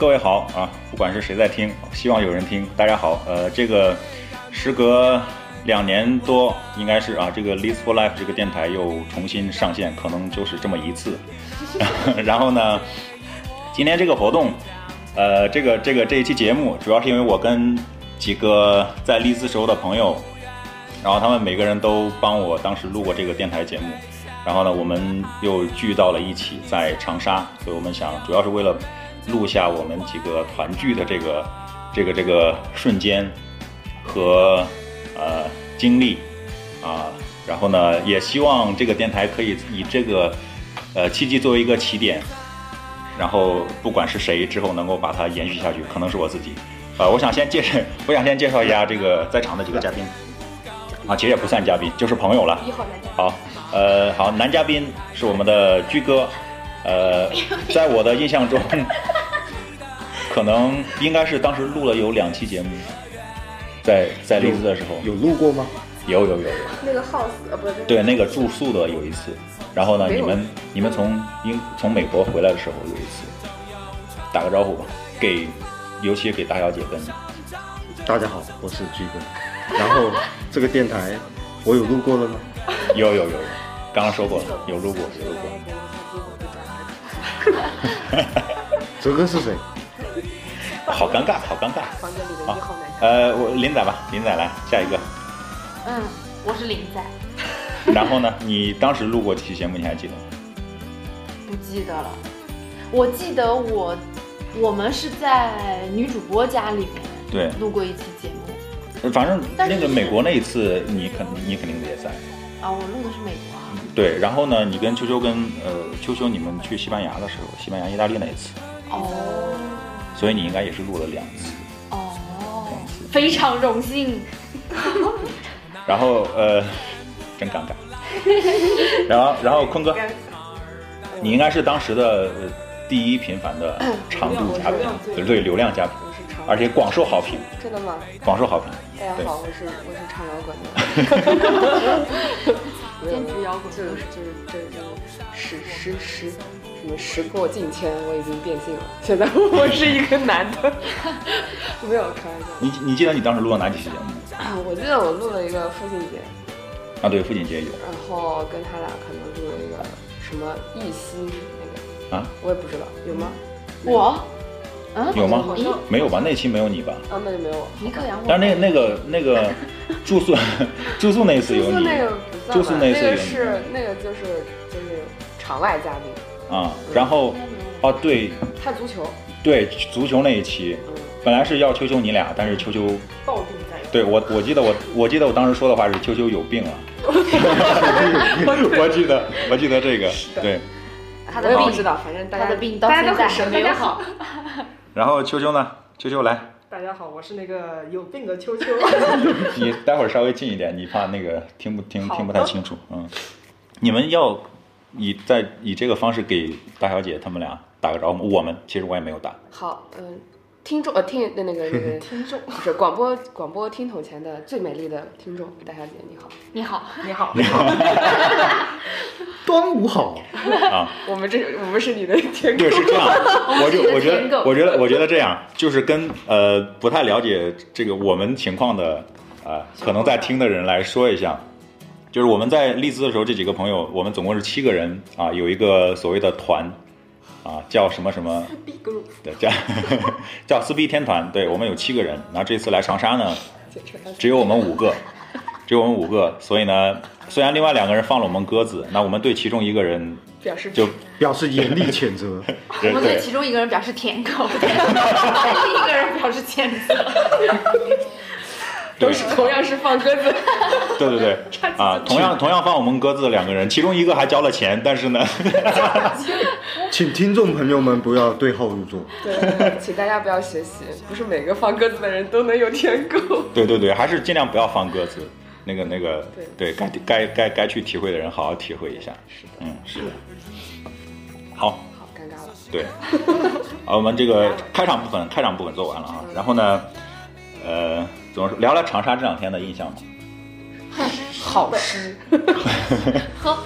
各位好啊！不管是谁在听，希望有人听。大家好，呃，这个时隔两年多，应该是啊，这个 Live for Life 这个电台又重新上线，可能就是这么一次。然后呢，今天这个活动，呃，这个这个这一期节目，主要是因为我跟几个在利兹时候的朋友，然后他们每个人都帮我当时录过这个电台节目。然后呢，我们又聚到了一起，在长沙，所以我们想，主要是为了录下我们几个团聚的这个、这个、这个瞬间和呃经历啊。然后呢，也希望这个电台可以以这个呃契机作为一个起点，然后不管是谁之后能够把它延续下去，可能是我自己。呃，我想先介绍，我想先介绍一下这个在场的几个嘉宾。啊，其实也不算嘉宾，就是朋友了。好，呃，好，男嘉宾是我们的居哥，呃，在我的印象中，可能应该是当时录了有两期节目，在在利兹的时候有录过吗？有有有有。那个 house 呃不对，那个住宿的有一次，然后呢，你们你们从英从美国回来的时候有一次，打个招呼吧，给尤其给大小姐跟大家好，我是居哥，然后这个电台我有录过了吗？有有有有，刚刚说过了，有录过有录过。哲 哥是谁？好尴尬，好尴尬。房间里的一号男呃，我林仔吧，林仔来下一个。嗯，我是林仔，然后呢，你当时录过几期节目，你还记得吗？不记得了。我记得我我们是在女主播家里面对录过一期节目呃反正那个美国那一次，你肯你肯定也在。啊，我录的是美国啊。对，然后呢，你跟秋秋跟呃秋秋你们去西班牙的时候，西班牙、意大利那一次，哦所以你应该也是录了两次。哦，非常荣幸。然后呃，真尴尬。然后然后坤哥，你应该是当时的呃第一频繁的长度嘉宾，对对，流量嘉宾，而且广受好评，真的吗？广受好评。大家好，我是我是唱摇滚的，坚持摇滚。就是就是这就时时时什么时过境迁，我已经变性了，现在我是一个男的，没有开玩笑。你你记得你当时录了哪几期节目？啊，我记得我录了一个父亲节，啊，对，父亲节有。然后跟他俩可能录了一个什么一夕那个，啊，我也不知道有吗？我，嗯，有吗？没有吧？那期没有你吧？啊，那就没有我。尼克杨我。但是那那个那个 住宿住宿那一次有你住宿那个不算吧，住宿那一次有个你是那个就是就是场外嘉宾，啊，然后哦对看足球，对，足球那一期嗯，本来是要秋秋你俩，但是秋秋在对我我记得我我记得我当时说的话是秋秋有病了，我记得我记得这个对，他的病不知道，反正大家他的病到大家都现在很好。然后秋秋呢？秋秋来，大家好，我是那个有病的秋秋。你待会儿稍微近一点，你怕那个听不听听不太清楚，嗯，你们要以在以这个方式给大小姐他们俩打个招呼，我们其实我也没有打，好，嗯，听众呃听那那个那个 听众。不是广播广播听筒前的最美丽的听众大小姐你好，你好，你好，你好，端午好，啊。我们这我们是你的天对，是这样。我就我觉得，我觉得，我觉得这样，就是跟呃不太了解这个我们情况的呃，可能在听的人来说一下，就是我们在利兹的时候，这几个朋友，我们总共是七个人啊，有一个所谓的团啊，叫什么什么 对，叫叫撕逼天团。对我们有七个人，然后这次来长沙呢，只有我们五个，只有我们五个，所以呢，虽然另外两个人放了我们鸽子，那我们对其中一个人表示就表示严厉谴责。我们对对其中一个人表示舔狗，对另一个人表示谴责。都是同样是放鸽子，对 对对，啊，同样同样放我们鸽子的两个人，其中一个还交了钱，但是呢，请听众朋友们不要对号入座。对，请大家不要学习，不是每个放鸽子的人都能有舔狗。对对对，还是尽量不要放鸽子。那个那个，对对该该该该去体会的人好好体会一下。是的，嗯，是的。好，好尴尬了。对，好，我们这个开场部分开场部分做完了啊，然后呢，呃，怎么说？聊聊长沙这两天的印象吧。好诗，喝，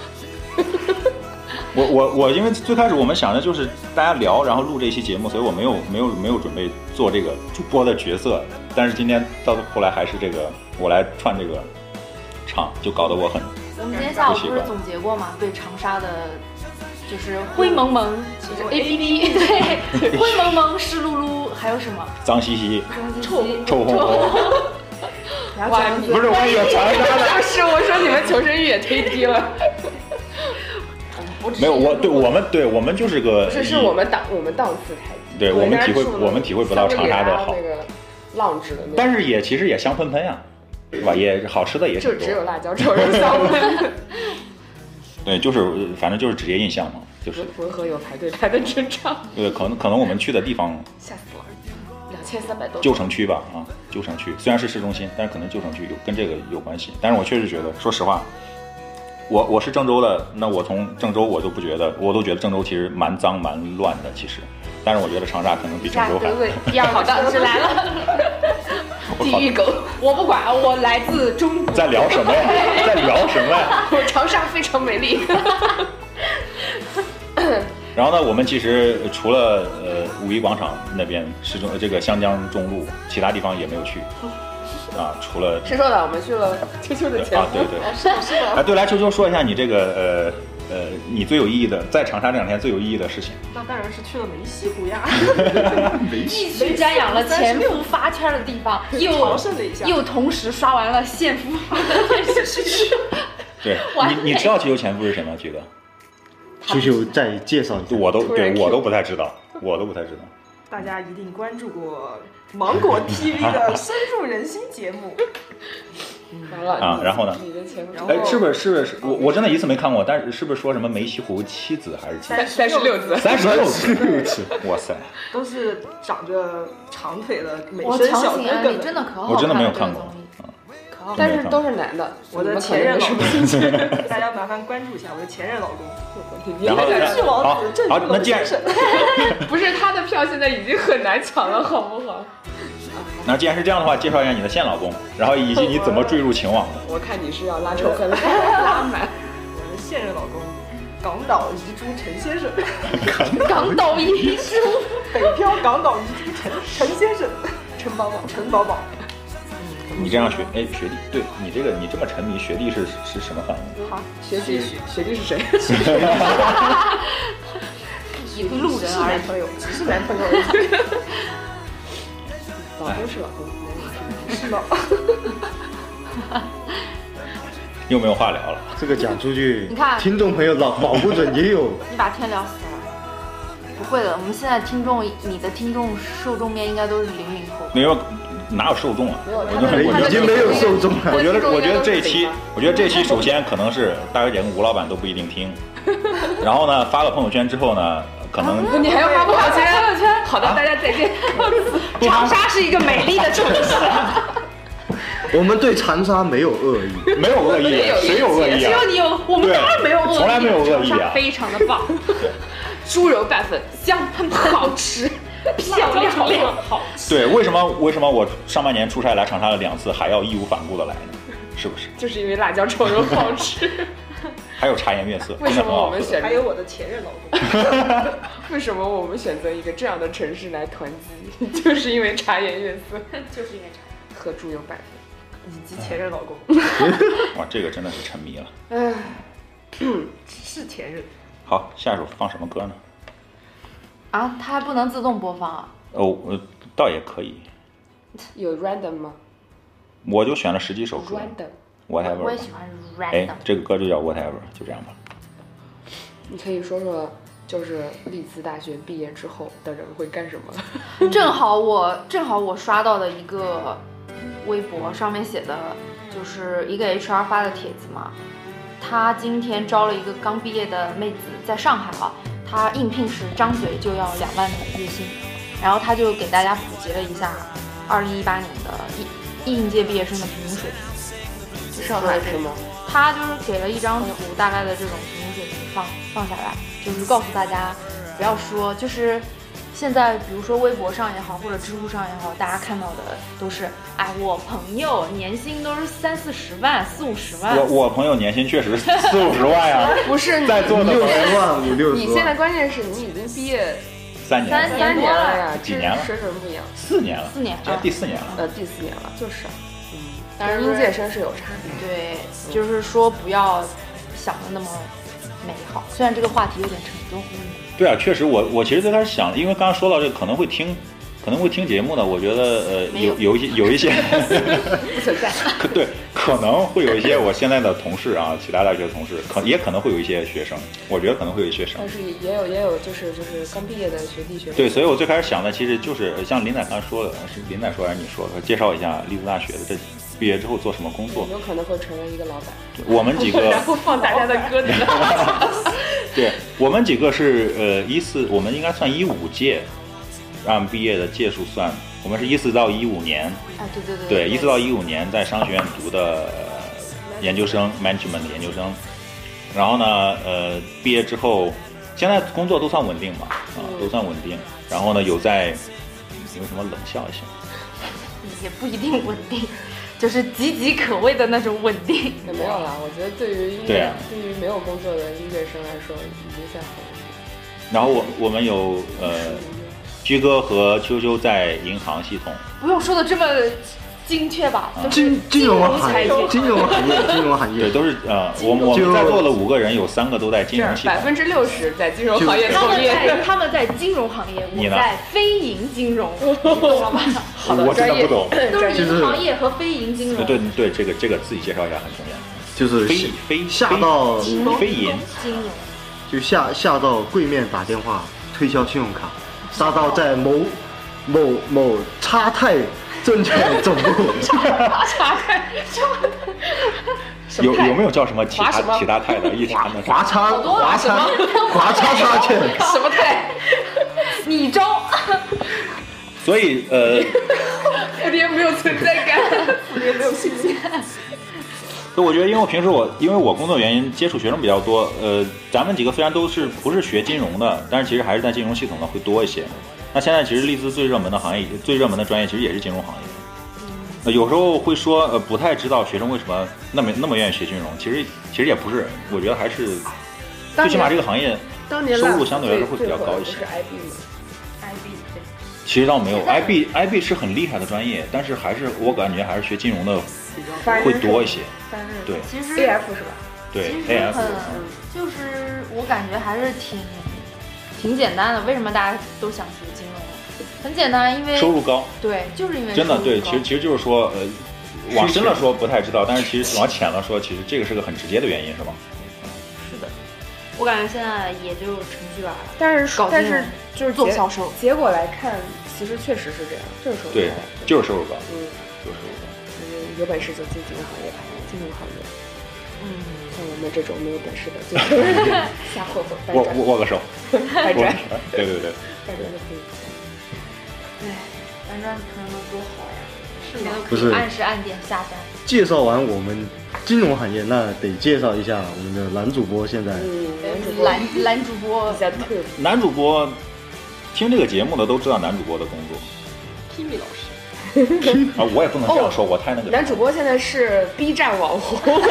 我我我，因为最开始我们想的就是大家聊，然后录这期节目，所以我没有没有没有准备做这个主播的角色。但是今天到后来还是这个我来串这个场，就搞得我很我们今天下午不是总结过吗？对长沙的，就是灰蒙蒙，就是 A P P，对，灰蒙蒙、湿漉漉，还有什么？脏兮兮、臭臭烘烘。哇，不是，我以为长沙的。不是我说你们求生欲也忒低了。没有，我对我们对我们就是个，是是我们档我们档次太低，对我们体会我们体会不到长沙的好，那个浪子的但是也其实也香喷喷呀，是吧？也好吃的也就只有辣椒炒肉香喷。对，就是反正就是职业印象嘛，就是浑河有排队排的真长。对，可能可能我们去的地方吓死了，两千三百多。旧城区吧，啊，旧城区虽然是市中心，但是可能旧城区有跟这个有关系。但是我确实觉得，说实话。我我是郑州的，那我从郑州我都不觉得，我都觉得郑州其实蛮脏蛮乱的，其实，但是我觉得长沙可能比郑州还。第二好的是来了，地狱狗，我不管，我来自中国。在聊什么呀？在聊什么呀？我长沙非常美丽。然后呢，我们其实除了呃五一广场那边市中这个湘江中路，其他地方也没有去。啊，除了谁说的，我们去了秋秋的家啊，对对，是的，是的。哎，对，来秋秋说一下你这个呃呃，你最有意义的在长沙这两天最有意义的事情。那当然是去了梅溪湖呀，梅溪，一瞻仰了前夫发圈的地方，又朝圣了一下，又同时刷完了现夫发的电视剧。对，你你知道秋秋前夫是谁吗？菊哥，秋秋再介绍一下，我都对我都不太知道，我都不太知道。大家一定关注过芒果 TV 的深入人心节目。完了啊，然后呢？你的前夫哎，是不是是不是？我我真的一次没看过，但是是不是说什么梅西湖七子还是七三三十六子？三十六子，哇塞！都是长着长腿的美我声小哥哥们。真的可好看了。我真的没有看过但是都是男的，我的前任老公，大家麻烦关注一下我的前任老公。你然后那个是王好子郑好，州那既然。不是他的票现在已经很难抢了，好不好？那既然是这样的话，介绍一下你的现老公，然后以及你怎么坠入情网的。我看你是要拉仇恨拉满。我的现任老公，港岛遗珠陈先生，港岛遗珠，北漂港岛遗珠陈陈先生，陈宝宝，陈宝宝。你这样学，哎，学弟，对你这个你这么沉迷，学弟是是什么反应？好，学弟学弟是谁？一个路人而已。是男朋友，只是男朋友而已。老公是老公，是吗？又没有话聊了。这个讲出去，你看听众朋友老保不准也有。你把天聊死了。不会的，我们现在听众，你的听众受众面应该都是零零后。没有，哪有受众啊？没有我他的他的觉得我觉得已经没有受众了我觉得，我觉得这一期我觉得这期首先可能是大小姐跟吴老板都不一定听，然后呢，发了朋友圈之后呢，可能你还要发朋友圈？朋友圈，好的，大家再见。长沙是一个美丽的城市，我们对长沙没有恶意，没有恶意，谁有恶意啊只有？你有，我们对当然没有恶意，从来没有恶意啊长沙非常的棒，猪肉拌粉香喷喷，好吃，漂亮亮，好吃。对，为什么为什么我上半年出差来长沙了两次，还要义无反顾的来呢？是不是？就是因为辣椒炒肉好吃。还有茶颜悦色，为什。么我们选还有我的前任老公，为什么我们选择一个这样的城市来团聚？就是因为茶颜悦色 就是因为茶。和猪油拌粉。以及前任老公，哇，这个真的是沉迷了。唉，是前任。好，下一首放什么歌呢？啊，它还不能自动播放啊？哦，呃倒也可以，有 random 吗我就选了十几首歌？random，，whatever。我也喜欢哎 random。，这个歌就叫 whatever，就这样吧。你可以说说，就是利兹大学毕业之后的人会干什么？正好我正好我刷到的一个微博上面写的，就是一个 HR 发的帖子嘛。他今天招了一个刚毕业的妹子，在上海啊，他应聘时张嘴就要两万的月薪，然后他就给大家普及了一下二零一八年的应应届毕业生的平均水平。上海是吗？他就是给了一张图，大概的这种平均水平放放下来，就是告诉大家，不要说，就是现在比如说微博上也好，或者知乎上也好，大家看到的都是，哎，我朋友年薪都是三四十万、四五十万。我我朋友年薪确实四五十万呀，不是你在座的六十万五六你现在，关键是你已经毕业三年了、三年三年了呀，这几年了水准不一样。四年了，四年这第四年了。呃，第四年了，就是，嗯，但是应届生是有差别。对，就是说不要想的那么美好。虽然这个话题有点沉重，对啊，确实我我其实最开始想，因为刚刚说到这个可能会听，可能会听节目的，我觉得呃有有有一些有一些 不存在。可对可能会有一些我现在的同事啊，其他大学的同事，可也可能会有一些学生，我觉得可能会有一些学生但。是也有也有就是就是刚毕业的学弟学妹。对，所以我最开始想的其实就是呃像林仔刚才说的，是林仔说还是你说的？介绍一下栗子大学的这毕业之后做什么工作？有可能会成为一个老板，我们几个 然后放大家的鸽子。对我们几个是呃一四，我们应该算一五届，按毕业的届数算，我们是一四到一五年，啊，对对对对，一四到一五年在商学院读的呃研究生 management 的研究生，然后呢，呃，毕业之后，现在工作都算稳定吧，啊，都算稳定。然后呢，有在有什么冷笑一下？也不一定稳定，就是岌岌可危的那种稳定。也没有啦，我觉得对于音乐对啊，对于没有工作的音乐生来说，已经算很然后我我们有呃，居哥和秋秋在银行系统，不用说的这么精确吧？就是金金融行业，金融行业，金融行对，业，都是呃，我们我们在座的五个人有三个都在金融系统。百分之六十在金融行业他们从业。在他们在金融行业，我在非银金融，你懂了吧？好的，我真的不懂。都是就是银行业和非银金融。对对，这个这个自己介绍一下很重要。就是非非下到非银，金融。就下下到柜面打电话推销信用卡，下到在某某某差泰证券总部，有有没有叫什么其他其他泰的？一查呢？华差多华差华差差券，什么泰？你招，所以呃，蝴蝶没有存在感，蝴蝶没有信心。所以我觉得，因为我平时我因为我工作原因接触学生比较多，呃，咱们几个虽然都是不是学金融的，但是其实还是在金融系统的会多一些。那现在其实利兹最热门的行业，最热门的专业其实也是金融行业。呃有时候会说，呃，不太知道学生为什么那么那么愿意学金融。其实其实也不是，我觉得还是最起码这个行业收入相对来说会比较高一些是 IB 吗？IB 对。其实倒没有，IB IB 是很厉害的专业，但是还是我感觉还是学金融的会多一些。对其实 AF 是吧？对 AF，就是我感觉还是挺挺简单的。为什么大家都想学金融？很简单，因为收入高，对，就是因为真的对，其实其实就是说，呃，往深了说不太知道，但是其实往浅了说，其实这个是个很直接的原因，是吗？是的。我感觉现在也就程序员儿但是搞但是就是做销售，结果来看，其实确实是这样，就是收入对，就是收入高，嗯，就是收入高。嗯，有本事就进金融行业吧，金融行业。嗯，像我们这种没有本事的，就是瞎混混，握握握个手，握搬砖，对对对，搬砖就可以。哎，搬砖可能多好呀，是吗？不是按时按点下单。介绍完我们金融行业，那得介绍一下我们的男主播现在嗯，男主播男男主播比较特别。男主播听这个节目的都知道男主播的工作 Kimi 老师，啊，我也不能这样说，我太那个。男主播现在是 B 站网红，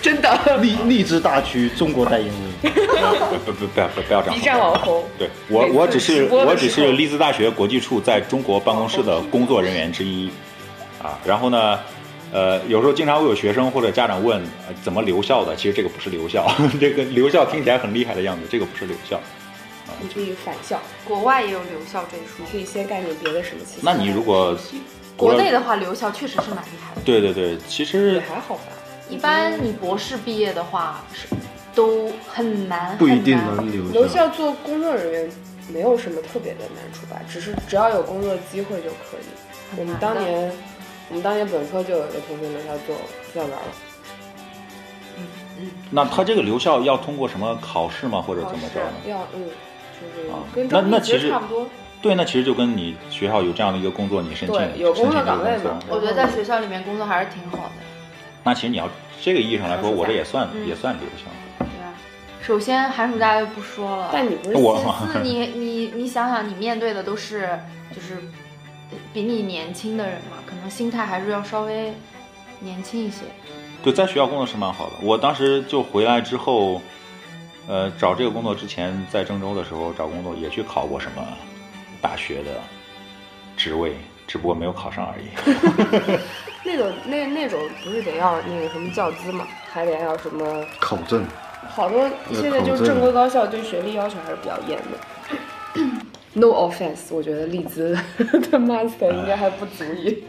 真的励励志大区中国代言人。不不不不要不要这样说。B 站网红。对我，我只是我只是利兹大学国际处在中国办公室的工作人员之一，啊，然后呢，呃，有时候经常会有学生或者家长问、呃怎么留校的，其实这个不是留校，这个留校听起来很厉害的样子，这个不是留校。你可以返校，国外也有留校这一说你，可以先干点别的什么其他那你如果国内的话留校确实是蛮厉害的。对对对，其实也实还好吧。一般你博士毕业的话是都很难，不一定能留留。校做工作人员没有什么特别的难处吧，只是只要有工作机会就可以。我们当年，我们当年本科就有一个同学留校做教员了，那他这个留校要通过什么考试吗，或者怎么着呢？要嗯，就是啊跟那那其实差不多。对，那其实就跟你学校有这样的一个工作，你申请有工作岗位工作嘛我觉得在学校里面工作还是挺好的，那其实你要这个意义上来说，我这也算嗯也算留校。对啊？首先寒暑假就不说了，但你不是我其次你 你你想想，你面对的都是就是比你年轻的人嘛，可能心态还是要稍微年轻一些。对，在学校工作是蛮好的。我当时就回来之后，呃，找这个工作之前，在郑州的时候找工作也去考过什么大学的职位，只不过没有考上而已。那种那那种不是得要那个什么教资嘛，还得要什么？考证，好多现在就是正规高校对学历要求还是比较严的。No offense，我觉得利兹 的 master 应该还不足以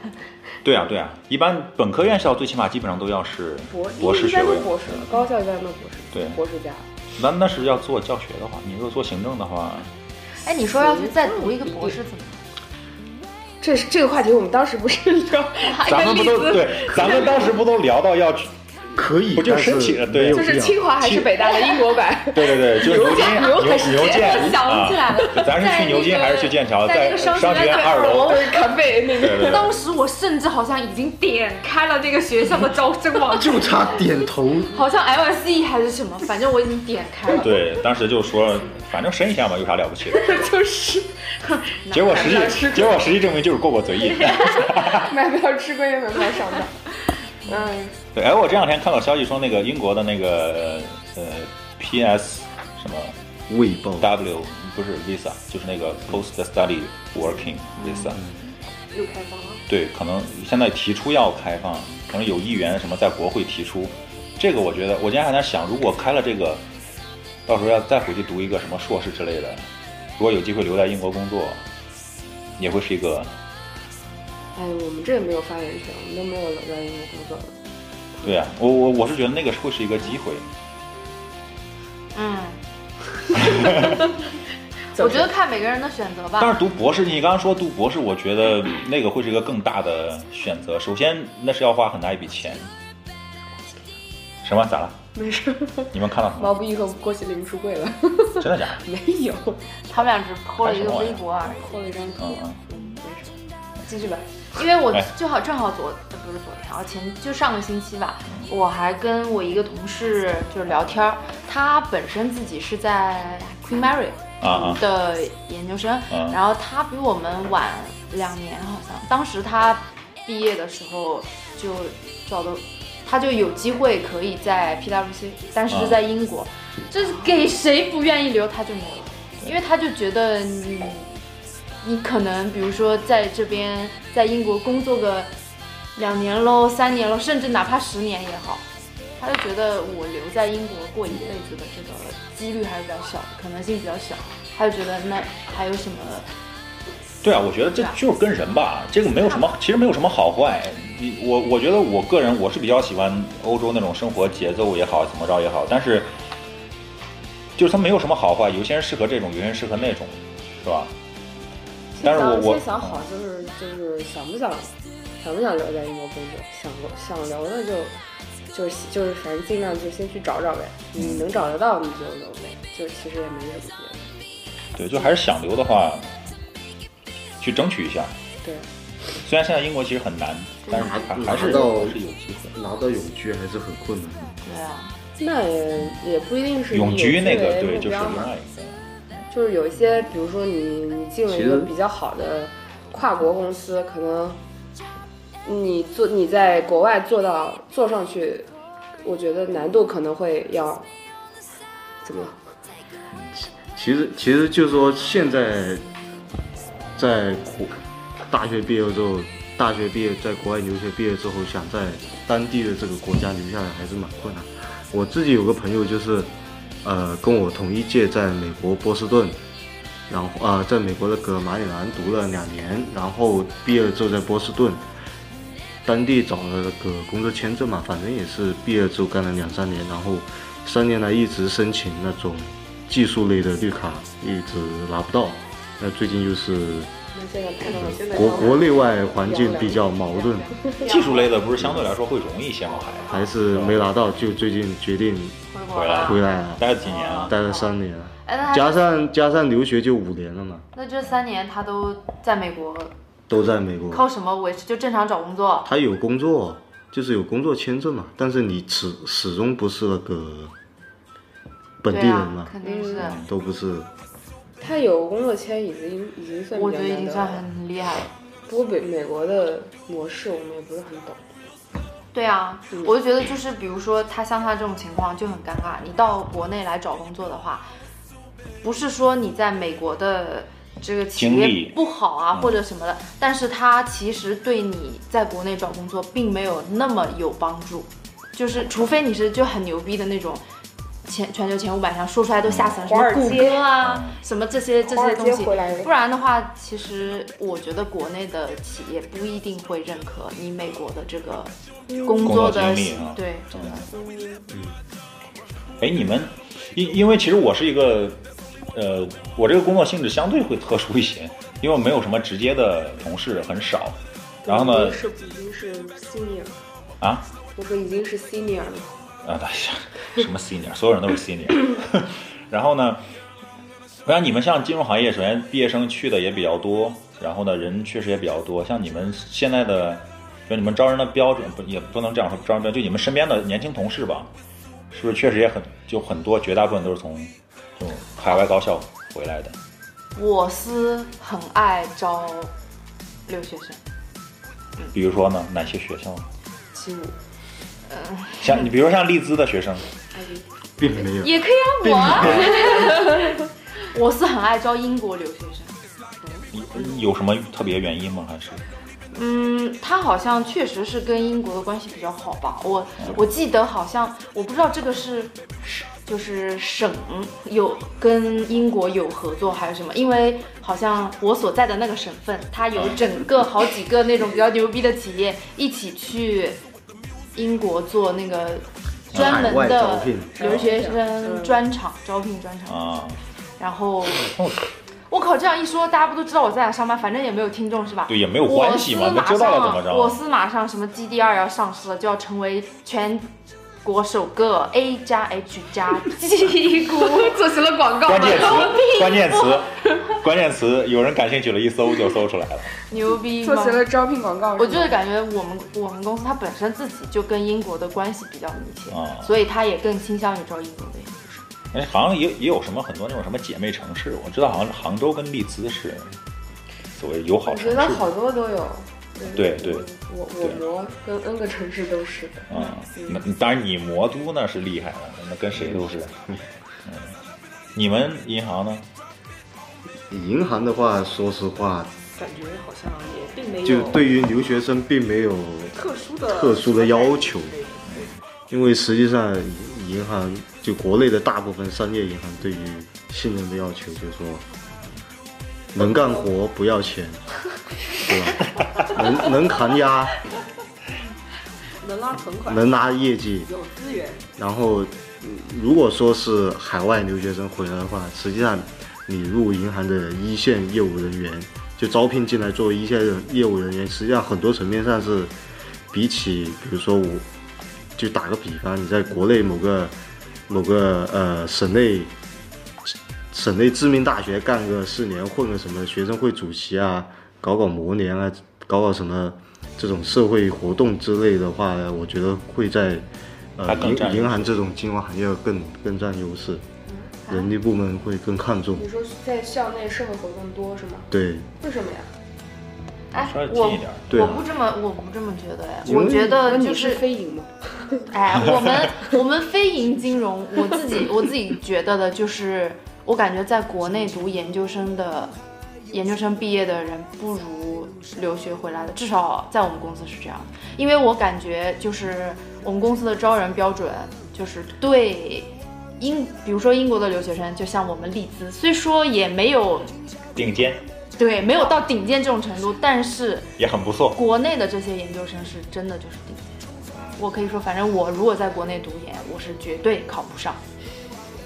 对啊，对啊，一般本科院校最起码基本上都要是博博士学位。博士了，高校一般都博士，对博士加。那那是要做教学的话，你如果做行政的话，哎，你说要去再读一个博士怎么办？这是这个话题，我们当时不是聊咱们不都对，咱们当时不都聊到要去，可以，不就但是申请了对就是清华还是北大的英国版？对对对，就是牛津牛牛牛剑我想起来了啊，咱是去牛津还是去剑桥？在那个商商学院二楼我。是坎贝那个。当时我甚至好像已经点开了那个学校的招生网，就差点头。好像 LSE 还是什么，反正我已经点开了。对，当时就说，反正申一下嘛，有啥了不起的？就是结果实际结果实际证明就是过过嘴瘾。买不到吃亏，买不到上当。嗯，对，哎，我这两天看到消息说，那个英国的那个呃 PS 什么 W 不是 Visa，就是那个 Post Study Working Visa，又开放了。对，可能现在提出要开放，可能有议员什么在国会提出。这个我觉得，我今天还在想，如果开了这个，到时候要再回去读一个什么硕士之类的，如果有机会留在英国工作，也会是一个哎，我们这也没有发言权，我们都没有留在英国工作的。对呀、我我我是觉得那个会是一个机会。嗯，我觉得看每个人的选择吧。但是读博士，你刚刚说读博士，我觉得那个会是一个更大的选择。首先，那是要花很大一笔钱。什么？咋了？没事，你们看到什么？毛不易和郭麒麟出柜了。真的假的？没有，他们俩只泼了一个微博而已。拖了一张图。嗯嗯，没事，继续吧。因为我哎就好正好昨呃不是昨天，啊前就上个星期吧，我还跟我一个同事就是聊天儿，他本身自己是在 Queen Mary 的研究生，嗯然后他比我们晚两年好像，当时他毕业的时候就找的，他就有机会可以在 PwC，但是是在英国，就是给谁不愿意留他就没有，因为他就觉得你。你可能比如说在这边在英国工作个两年喽、三年喽，甚至哪怕十年也好，他就觉得我留在英国过一辈子的这个几率还是比较小，可能性比较小，他就觉得那还有什么？对啊，我觉得这就是跟人吧，这个没有什么，其实没有什么好坏。你我我觉得我个人我是比较喜欢欧洲那种生活节奏也好，怎么着也好，但是就是它没有什么好坏，有些人适合这种，有些人适合那种，是吧？但是我我先想好，就是就是想不想想不想留在英国工作，想想留的就就是就是反正尽量就先去找找呗，你能找得到你就留呗，就其实也没什么别的。对，就还是想留的话，去争取一下。对，虽然现在英国其实很难，但是还还是拿到还是有机会。拿到永居还是很困难的。对啊，那也也不一定是以永居那个对，就是另外一个。就是有一些，比如说你你进了一个比较好的跨国公司，可能你做你在国外做到做上去，我觉得难度可能会要怎么？其实其实就是说，现在在国大学毕业之后，大学毕业在国外留学毕业之后，想在当地的这个国家留下来还是蛮困难。我自己有个朋友就是，呃，跟我同一届，在美国波士顿，然后呃，在美国的格马里兰读了两年，然后毕业了之后在波士顿，当地找了个工作签证嘛，反正也是毕业之后干了两三年，然后三年来一直申请那种技术类的绿卡，一直拿不到。那最近就是国国内外环境比较矛盾，技术类的不是相对来说会容易一些吗？还还是没拿到，就最近决定回来回来了，待了几年啊？待了三年加上加上留学就五年了嘛，那这三年他都在美国，都在美国。靠什么维持？就正常找工作？他有工作，就是有工作签证嘛，但是你始始终不是那个本地人嘛，，肯定是，都不是。他有工作签已经已经算我觉得已经算了很厉害了。不过美美国的模式我们也不是很懂。对啊，我就觉得就是比如说他像他这种情况就很尴尬，你到国内来找工作的话，不是说你在美国的这个企业不好啊或者什么的，但是他其实对你在国内找工作并没有那么有帮助，就是除非你是就很牛逼的那种。前全球前五百强说出来都吓死人，什么谷歌啊，什么这些这些东西街回来的，不然的话，其实我觉得国内的企业不一定会认可你美国的这个工工作作的经历啊对，真的。嗯哎，你们因因为其实我是一个，呃，我这个工作性质相对会特殊一些，因为我没有什么直接的同事，很少。然后呢已经，是已经是 senior，啊我说已经是 senior 了。啊，哎呀，什么 senior，所有人都是 senior。然后呢，我想你们像金融行业，首先毕业生去的也比较多，然后呢，人确实也比较多。像你们现在的，就你们招人的标准，不也不能这样说，招人标就你们身边的年轻同事吧，是不是确实也很就很多，绝大部分都是从这种海外高校回来的？我司很爱招留学生，比如说呢，哪些学校？七五像你比如说像利兹的学生并没有。也可以啊，我。我是很爱招英国留学生，有什么特别原因吗？还是嗯，他好像确实是跟英国的关系比较好吧？我我记得好像我不知道这个是就是省有跟英国有合作还是什么，因为好像我所在的那个省份，它有整个好几个那种比较牛逼的企业一起去英国做那个专门的留学生专场招聘专场，啊？然后哦我靠，这样一说，大家不都知道我在哪上班？反正也没有听众是吧？对，也没有关系嘛，我司马都知道了怎么上，我？司马上什么 G D 二要上市了，就要成为全国首个 A 加 H 加 G 股，做成了广告关键词，关键词，关键词，有人感兴趣了，一搜就搜出来了。牛逼 做吗？成了招聘广告。我就是感觉我们我们公司它本身自己就跟英国的关系比较密切，啊所以它也更倾向于招英国的研究生。哎，好像也也有什么很多那种什么姐妹城市，我知道好像杭州跟利兹是所谓友好我城市觉得好多都有。对对我我国跟 N 个城市都是的。啊。那当然，你魔都那是厉害了，那跟谁都是。嗯，你们银行呢？银行的话，说实话，感觉好像也并没有就对于留学生并没有特殊的特殊的要求对因为实际上，银行就国内的大部分商业银行对于新人的要求就是说，能干活不要钱，对吧？能 能扛压，能拉存款，能拉业绩，有资源，然后，嗯如果说是海外留学生回来的话，实际上你入银行的一线业务人员，就招聘进来作为一线的业务人员，实际上很多层面上是比起，比如说我，就打个比方，你在国内某个某个呃省内省内知名大学干个四年，混个什么学生会主席啊，搞搞模联啊，搞搞什么这种社会活动之类的话，我觉得会在呃银银行这种金融行业更更占优势，人力部门会更看重。你说在校内社会活动多是吗？对，为什么呀？哎我我不这么我不这么觉得呀，我觉得就是非银吗？哎，我们我们非银金融，我自己我自己觉得的就是，我感觉在国内读研究生的研究生毕业的人不如留学回来的，至少在我们公司是这样的。因为我感觉就是我们公司的招人标准就是对英，比如说英国的留学生，就像我们利兹，虽说也没有顶尖对没有到顶尖这种程度，但是也很不错。国内的这些研究生是真的就是顶尖。我可以说，反正我如果在国内读研，我是绝对考不上，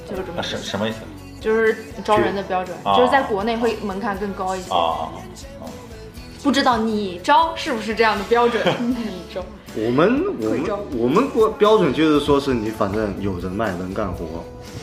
就是这么啊，什什么意思就是招人的标准，啊就是在国内会门槛更高一些。啊？不知道你招是不是这样的标准？你招我们我们我们国标准就是说是你反正有人脉能干活，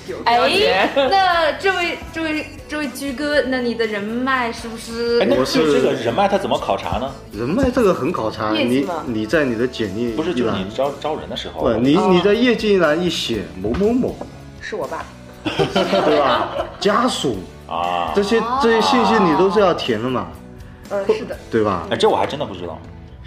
有哎，那这位这位这位居哥，那你的人脉是不是哎，？那我是这个人脉他怎么考察呢？人脉这个很考察，你业绩嘛你在你的简历不是，就是你招招人的时候不，，你哦你在业绩栏一写某某某，是我爸。对吧？家属啊这，些这些信息你都是要填的嘛，嗯，是的。对吧？哎，这我还真的不知道，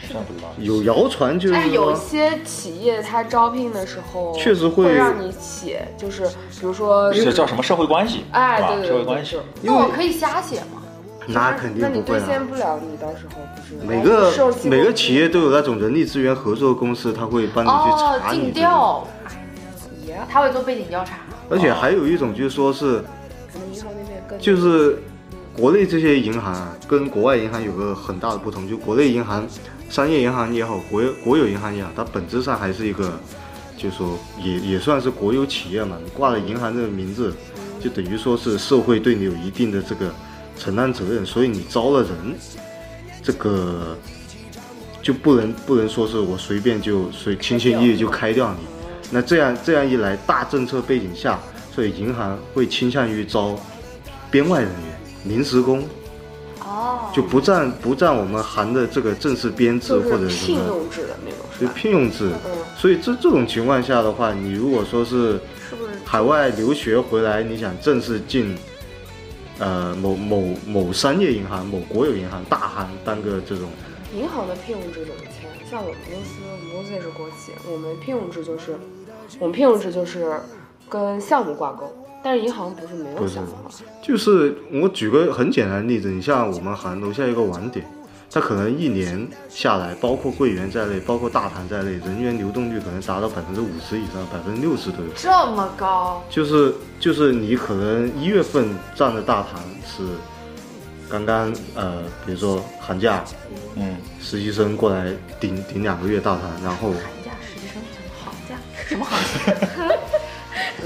真的不知道。有谣传就是哎，有，些企业它招聘的时候确实会会让你写，就是比如说，是叫什么社会关系？哎，对对对对社会关系。那我可以瞎写吗？那肯那你兑定不会啊现不了，你到时候不是每个每个企业都有那种人力资源合作公司，他会帮你去查你这个。调，也他会做背景调查。而且还有一种就是说是，可能银行那边更就是国内这些银行啊，跟国外银行有个很大的不同，就国内银行、商业银行也好，国有国有银行也好，它本质上还是一个，就是说也也算是国有企业嘛。你挂了银行这个名字，就等于说是社会对你有一定的这个承担责任，所以你招了人，这个就不能不能说是我随便就随轻轻易易就开掉你。那这样这样一来，大政策背景下，所以银行会倾向于招编外人员、临时工，哦，就不占不占我们行的这个正式编制或者是聘什么，用制的那种，是就？聘用制。嗯，所以这这种情况下的话，你如果说是是不是？海外留学回来，你想正式进呃某某某商业银行、某国有银行、大行当个这种，银行的聘用制怎么签？像我们公司，我们公司也是国企，我们聘用制就是，我们聘用制就是跟项目挂钩，但是银行不是没有项目吗？就是我举个很简单的例子，你像我们行楼下一个网点，它可能一年下来，包括柜员在内，包括大堂在内，人员流动率可能达到百分之五十以上，百分之六十都有。这么高，就是就是你可能一月份占的大堂是刚刚呃，比如说寒假嗯，实习生过来顶顶两个月大堂，然后寒假实习生 什么好假？什么好假？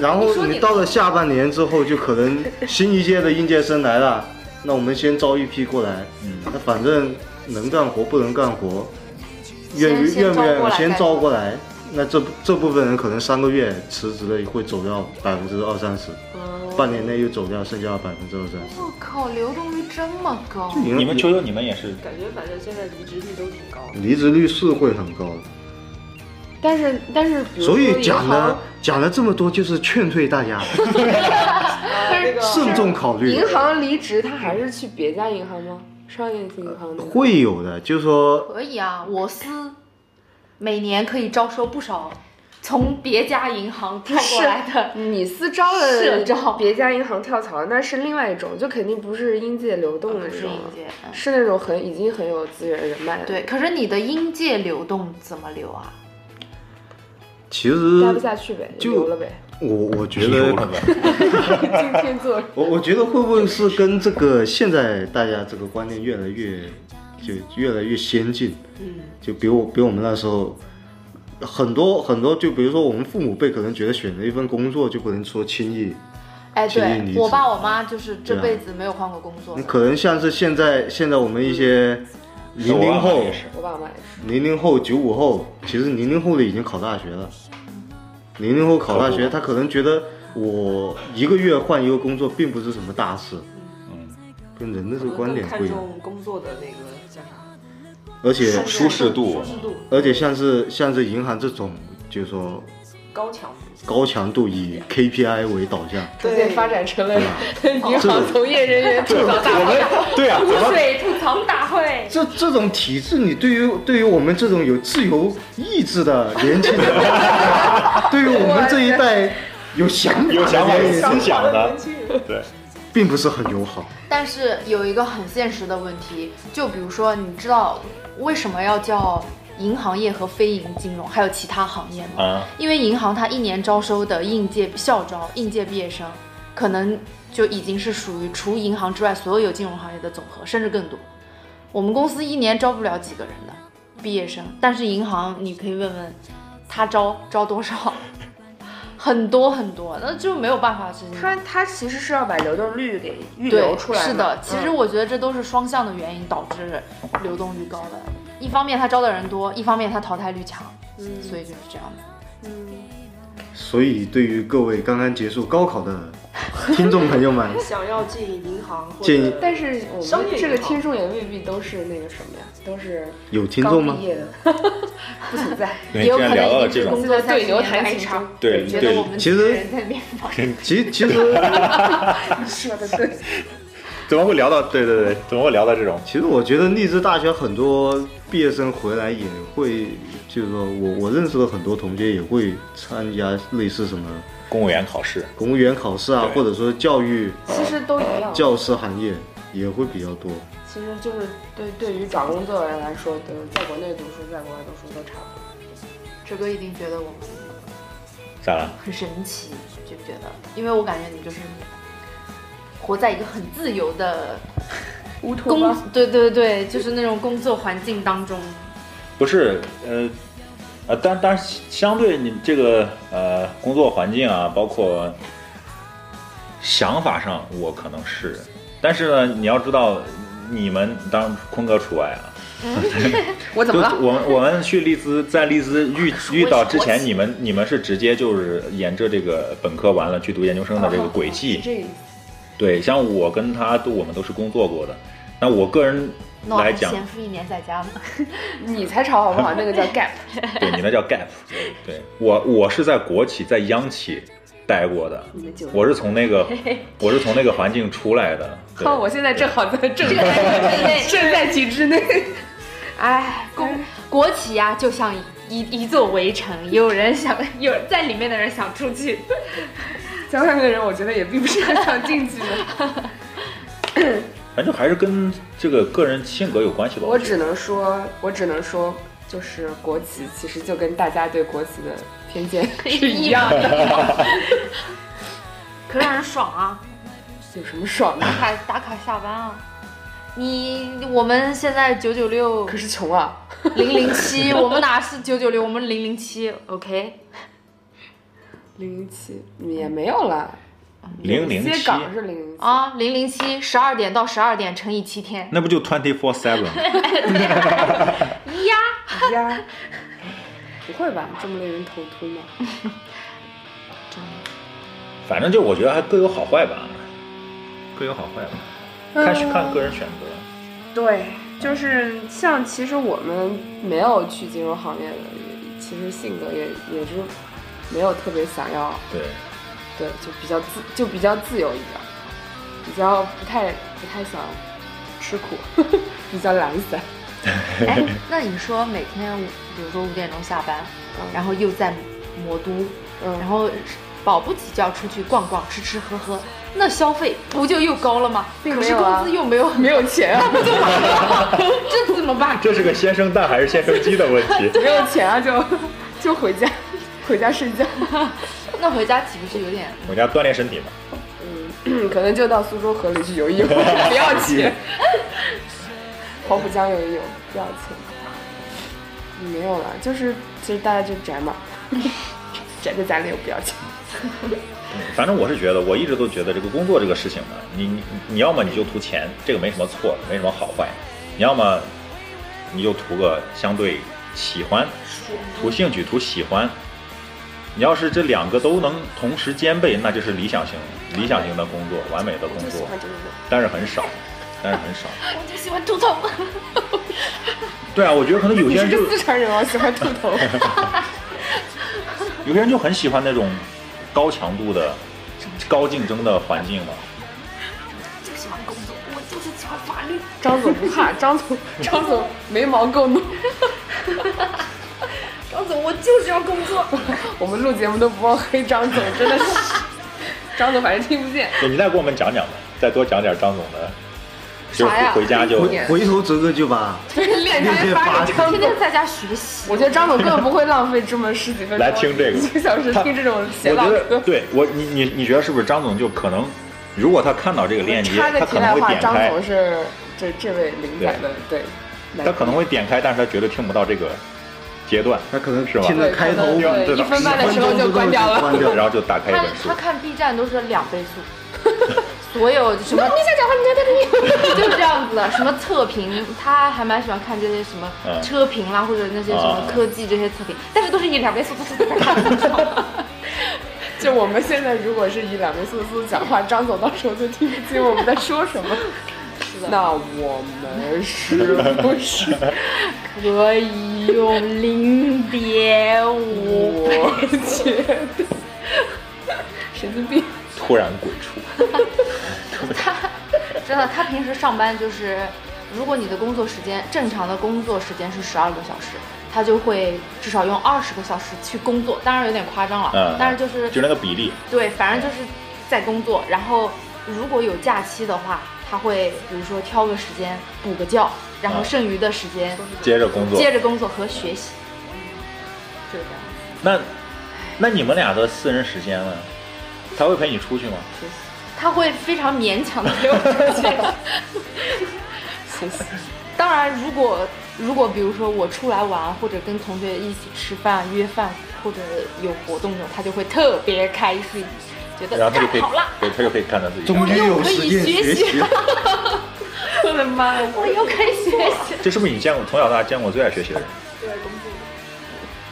然后你到了下半年之后，就可能新一届的应届生来了，那我们先招一批过来，嗯那反正能干活不能干活，愿意愿不愿意先招过来，那这这部分人可能三个月辞职了，会走掉百分之二三十，半年内又走掉剩下百分之二三十。我靠，流动率这么高，你们秋秋你们也是感觉反正现在离职率都挺高的。离职率是会很高的，但是但是，所以讲了讲了这么多，就是劝退大家 慎重考虑。银行离职，他还是去别家银行吗？商业银行的会有的，就是说可以啊，我司每年可以招收不少从别家银行跳过来的。你私招的社招别家银行跳槽，那是另外一种，就肯定不是应届流动的这种是那种很已经很有资源人脉的。对，可是你的应届流动怎么流啊？其实待不下去呗，就留了呗。我我觉得。今天做 我我觉得会不会是跟这个现在大家这个观念越来越就越来越先进，嗯，就比我比我们那时候很多很多，就比如说我们父母辈可能觉得选择一份工作就不能说轻易，哎，对我爸我妈就是这辈子没有换过工作你，可能像是现在现在我们一些零零后我也是我爸妈也是。零零后九五后，其实零零后的已经考大学了，零零后考大学，他可能觉得我一个月换一个工作并不是什么大事，嗯，跟人的这个观点不一样，重工作的那个？而且舒适度舒适度而且像是像是银行这种，就是说高强度。高强度以 KPI 为导向，逐渐发展成了 银行从业人员吐槽大会。对啊，污水吐槽大会。这这种体制，你对于对于我们这种有自由意志的年轻人，对于我们这一代有想法有想法有思想的年，轻人对，并不是很友好。但是有一个很现实的问题，就比如说，你知道为什么要叫银行业和非银金融，还有其他行业吗？嗯，因为银行它一年招收的应届校招、应届毕业生，可能就已经是属于除银行之外所有金融行业的总和，甚至更多。我们公司一年招不了几个人的毕业生，但是银行你可以问问，他招招多少？很多很多，那就没有办法事情。他他其实是要把流动率给预留出来嘛。是的，其实嗯我觉得这都是双向的原因导致流动率高的。一方面他招的人多，一方面他淘汰率强，嗯所以就是这样的。所以，对于各位刚刚结束高考的 听众朋友们，想要进银行或者建议但是我们这个听众也未必都是那个什么呀，都是有听众吗不存在。对，也有可能这种，工作对牛弹弹琴中对对觉得我们其实 其实其实说的对，怎么会聊到？对对对，怎么会聊到这种？其实我觉得励志大学很多毕业生回来也会，就是说我我认识的很多同学也会参加类似什么公务员考试，公务员考试啊，或者说教育其实都一样。教师行业也会比较多。其实就是对对于找工作的人来说，都在国内读书，在国外读书都差不多。哲哥一定觉得我们咋了？很神奇，觉不觉得？因为我感觉你就是活在一个很自由的乌托工邦，，对对对，就是那种工作环境当中。不是，呃，呃，但但是相对你这个呃工作环境啊，包括想法上，我可能是，但是呢，你要知道，你们当然坤哥除外啊。就 我怎么了？我们我们去利兹，在利兹遇遇到之前，你们你们是直接就是沿着这个本科完了去读研究生的这个轨迹。对，像我跟他都我们都是工作过的。那我个人来讲，闲赋一年在家呢。你才吵好不好？那个叫 gap。对你那叫 gap，对我我是在国企在央企待过的你们九，我是从那个我是从那个环境出来的。对呵，我现在正好在正在正在体制内。哎，公国企呀、就像一一座围城，有人想有在里面的人想出去。在外面的人，我觉得也并不是很想进去的。反正还是跟这个个人性格有关系吧。我只能说，我只能说，就是国企其实就跟大家对国企的偏见 是一样的。可让人爽啊！有什么爽的打？卡 打卡下班啊！你我们现在九九六可是穷啊！零零七，我们哪是九九六，我们零零七，OK？零零七也没有了，零零七。啊，零零七，十二点到十二点乘以七天，那不就 twenty four seven？呀，呀，不会吧？这么令人头秃吗？反正就我觉得还各有好坏吧，各有好坏吧，看是看个人选择。对，就是像其实我们没有去金融行业的，其实性格也也是没有特别想要，对，对，就比较自就比较自由一点，比较不太不太想吃苦，比较懒散。哎，那你说每天比如说五点钟下班，然后又在魔都，嗯然后保不齐就要出去逛逛、吃吃喝喝，那消费不就又高了吗？可是并没有啊工资又没有，没有钱啊，这怎么办？这是个先生蛋还是先生鸡的问题。没有钱啊，就就回家回家睡觉。那回家岂不是有点？我家锻炼身体嘛。嗯，可能就到苏州河里去游一游，不要 钱。黄浦江游一游，不要钱。没有了，就是其实大家就宅嘛，宅在家里又不要钱。反正我是觉得，我一直都觉得这个工作这个事情呢，你你你要么你就图钱，这个没什么错，没什么好坏；你要么你就图个相对喜欢，图兴趣，图喜欢。你要是这两个都能同时兼备，那就是理想型理想型的工作，完美的工作。但是很少，但是很少。我就喜欢秃头。对啊，我觉得可能有些人就 个四川人哦，喜欢秃头。有些人就很喜欢那种高强度的、高竞争的环境嘛。就喜欢工作，我就是喜欢法律。张总不怕，张总张总眉毛够浓。张总，我就是要工作。我们录节目都不忘黑张总，真的是。张总反正听不见。对，你再给我们讲讲吧，再多讲点张总的。就啥呀回家就回回头哲哥就把链链接接发发给张总天天。在家学习。我觉得张总根本不会浪费这么十几分钟来听这个一个小时听这种闲唠我觉得嗑。对我，你你你觉得是不是张总就可能，如果他看到这个链接，他可能会点开，总是这这位领仔的对，他可能会点开，但是他绝对听不到这个阶段，他可能是吧现在开头对对对一分半的时候就关掉了。关掉 然后就打开一他本书他。看 B 站都是两倍速，所有什么你想讲话你在这里，就是这样子的。什么测评，他还蛮喜欢看这些什么嗯车评啦，或者那些什么啊科技这些测评，但是都是以两倍速，都是在看。就我们现在如果是以两倍速速讲话，张总到时候就听不清我们在说什么。那我们是不是可以用零点五？我觉得神经病？突然鬼畜，真的，他平时上班就是，如果你的工作时间正常的工作时间是十二个小时，他就会至少用二十个小时去工作，当然有点夸张了，嗯，但是就是就那个比例，对，反正就是在工作。然后如果有假期的话，他会比如说挑个时间补个觉，然后啊剩余的时间接着工作。接着工作和学习，就是这样。那那你们俩的私人时间呢？他会陪你出去吗？他会非常勉强的陪我出去。当然，如果如果比如说我出来玩，或者跟同学一起吃饭、约饭，或者有活动的，他就会特别开心，觉得然后他就可以对，他就可以看到自己。终于有时间学习了。我的妈呀！我又可以学习。这是不是你见过从小到大见过最爱学习的人？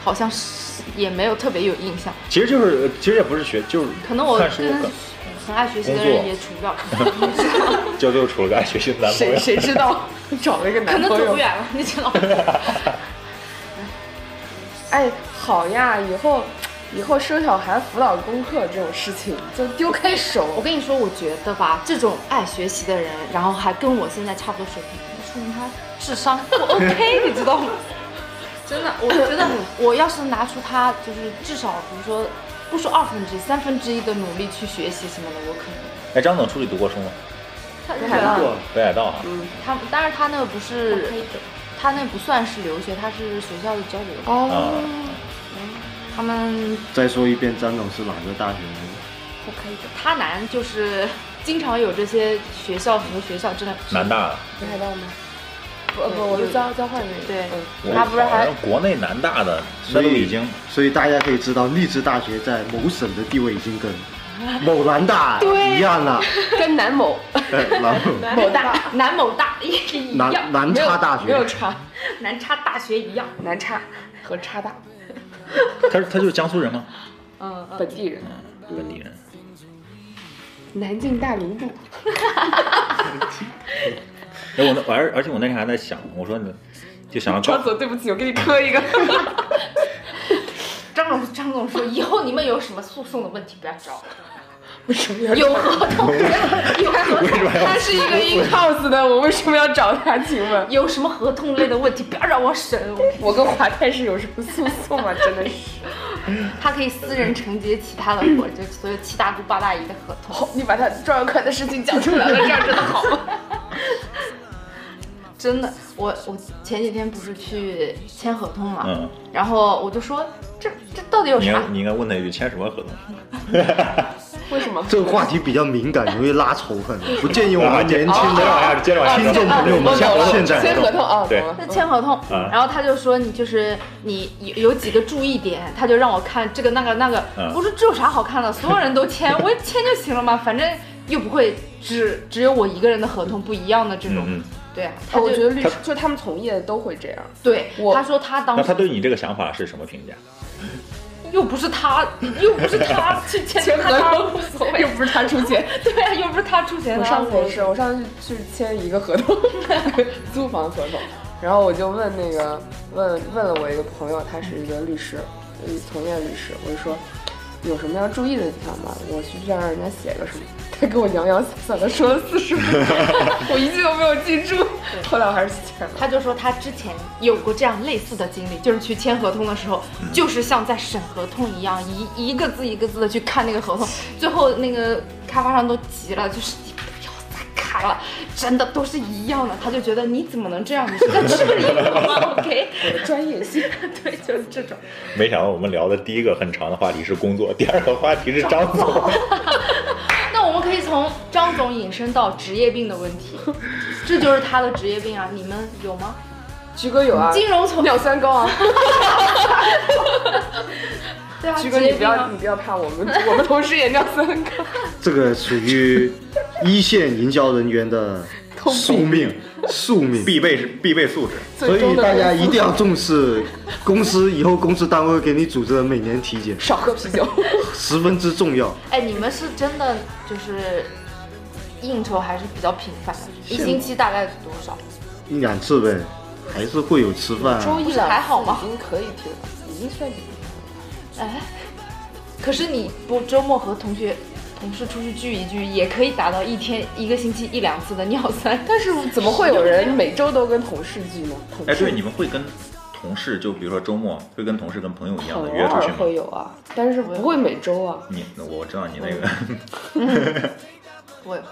好像是也没有特别有印象，其实就是，其实也不是学，就是可能我，跟很爱学习的人也处不了，就最后处了个爱学习的男朋友。谁谁知道 找了一个可男朋友能走不？远了，你知道吗？哎，好呀，以后以后生小孩辅导功课这种事情就丢开手我。跟你说，我觉得吧，这种爱学习的人，然后还跟我现在差不多水平，说明他智商不 OK，你知道吗？真的，我觉得我要是拿出他就是至少，比如说不说二分之一、三分之一的努力去学习什么的，我可能。哎，张总出去读过书吗？他北海道北海道啊，他，当然他那个不是，他那不算是留学，他是学校的交流。哦，啊，他们再说一遍，张总是哪个大学的？可以他南就是经常有这些学校和学校真的南大的。北海道吗？不不，我是交交换那个。对嗯，他不是还好像国内南大的所以已经所以大家可以知道，励志大学在某省的地位已经跟 某南大一样了。跟南某对，然后某大南某大也一样，南南没有叉大学，没有差，南叉大学一样。南叉和叉大 他他就是江苏人吗？嗯，本地人，本地人。南京大卢布。哎，我那而而且我那天还在想，我说你，就想要告张总，对不起，我给你磕一个。张总张总说，以后你们有什么诉讼的问题不要找我，为什么要有合同，有合同，他是一个 in house 的，我为什么要找他？请问，有什么合同类的问题不要让我审，我跟华泰是有什么诉讼吗？真的是，他可以私人承接其他的活，就所有七大姑八大姨的合同。好，你把他专业课的事情讲出来了，这样真的好吗？真的，我我前几天不是去签合同嘛，嗯，然后我就说这这到底有啥你应该？你应该问他一句签什么合同？为什么？这个话题比较敏感，容易拉仇恨，不建议我们年轻的。听众朋友们我懂了，现在签合同啊，对那签合同，嗯然后他就说你就是你有有几个注意点，他就让我看这个那个那个。嗯我说这有啥好看的？所有人都签，我 签就行了嘛，反正又不会只只有我一个人的合同不一样的这种。对啊，他哦我就觉得律师就他们从业的都会这样。对我他说他当那时他对你这个想法是什么评价？又不是他，又不是他去签签合同无所谓又。不是他出钱。对啊，又不是他出钱。我上次也是，我上次去签一个合同，租房合同，然后我就问那个问问了我一个朋友，他是一个律师，呃从业律师，我就说有什么要注意的地方吗？我去这样让人家写个什么？他给我洋洋洒洒的说了四十分钟，我一句都没有记住。后来我还是签了。他就说他之前有过这样类似的经历，就是去签合同的时候，就是像在审合同一样，一一个字一个字的去看那个合同，最后那个开发商都急了，就是你不要再看了，真的都是一样的。他就觉得你怎么能这样？你是在质疑我吗？OK，专业性，对，就是这种。没想到我们聊的第一个很长的话题是工作，第二个话题是张总。那我们可以从张总引申到职业病的问题，这就是他的职业病啊，你们有吗？菊哥有啊，金融从尿酸高啊。对啊，菊哥，你不要你。不要怕，我们我们同事也尿酸高。这个属于一线营销人员的宿命，宿命。必备是必备素质。所以大家一定要重视公司以后公司单位给你组织的每年体检，少喝啤酒。十分之重要。哎，你们是真的就是应酬还是比较频繁的？一星期大概多少？一两次呗，还是会有吃饭、啊。周一了还好吗已经可以提了，已经算挺。哎，可是你不周末和同学、同事出去聚一聚，也可以达到一天一个星期一两次的尿酸。但是怎么会有人每周都跟同事聚呢？同哎，对，你们会跟同事，就比如说周末会跟同事跟朋友一样的约出去吗？会有啊，但是不会每周啊。你我知道你那个，我也会，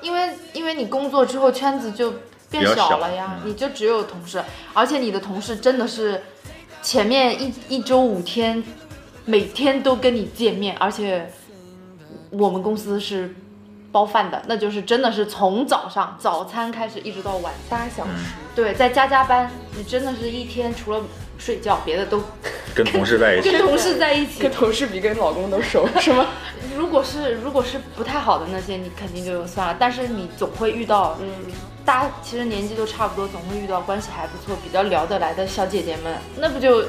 因为因为你工作之后圈子就变小小了呀，嗯你就只有同事，而且你的同事真的是前面一一周五天，每天都跟你见面，而且我们公司是包饭的，那就是真的是从早上早餐开始一直到晚餐，八小时，对，在加加班，你真的是一天除了睡觉，别的都跟同事在一起 跟，同事在一起跟。同事比跟老公都熟 是吗？如果是如果是不太好的那些，你肯定就算了，但是你总会遇到嗯，大家其实年纪都差不多，总会遇到关系还不错、比较聊得来的小姐姐们，那不就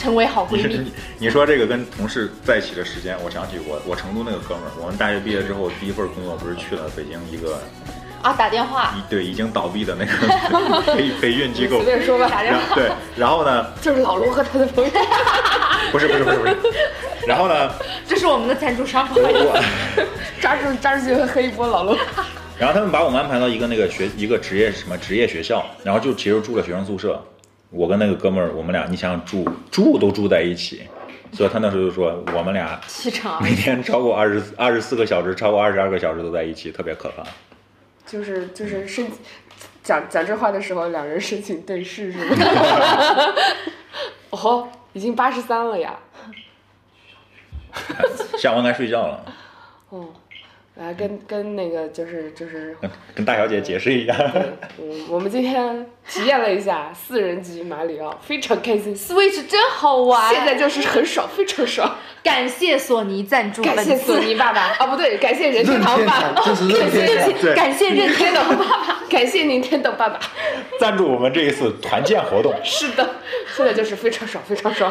成为好闺蜜你？你说这个跟同事在一起的时间，我想起我我成都那个哥们儿，我们大学毕业之后第一份工作不是去了北京一个啊，打电话一对已经倒闭的那个培培训机构随，便说吧，打电话，对，然后呢，就是老罗和他的朋友。不是不是不是不是，然后呢，这是我们的赞助商，抓住抓住机会黑一波老罗。然后他们把我们安排到一个那个学一个职业什么职业学校，然后就其实住了学生宿舍。我跟那个哥们儿，我们俩你想想住住都住在一起，所以他那时候就说我们俩气场啊每天超过二十二十四个小时，超过二十二个小时都在一起，特别可怕。就是就是申讲讲这话的时候，两人深情对视是吗？哦，已经八十三了呀。下午该睡觉了，哦，来跟跟那个就是就是，跟 跟大小姐解释一下。嗯，我们今天体验了一下四人级马里奥，非常开心。Switch 真好玩，现在就是很爽，非常爽。感谢索尼赞助，感谢索尼爸爸啊，不对，感谢任天堂爸爸，这是任天堂 感谢任天堂爸爸。感谢任天堂爸爸。赞助我们这一次团建活动，是的，现在就是非常爽，非常爽。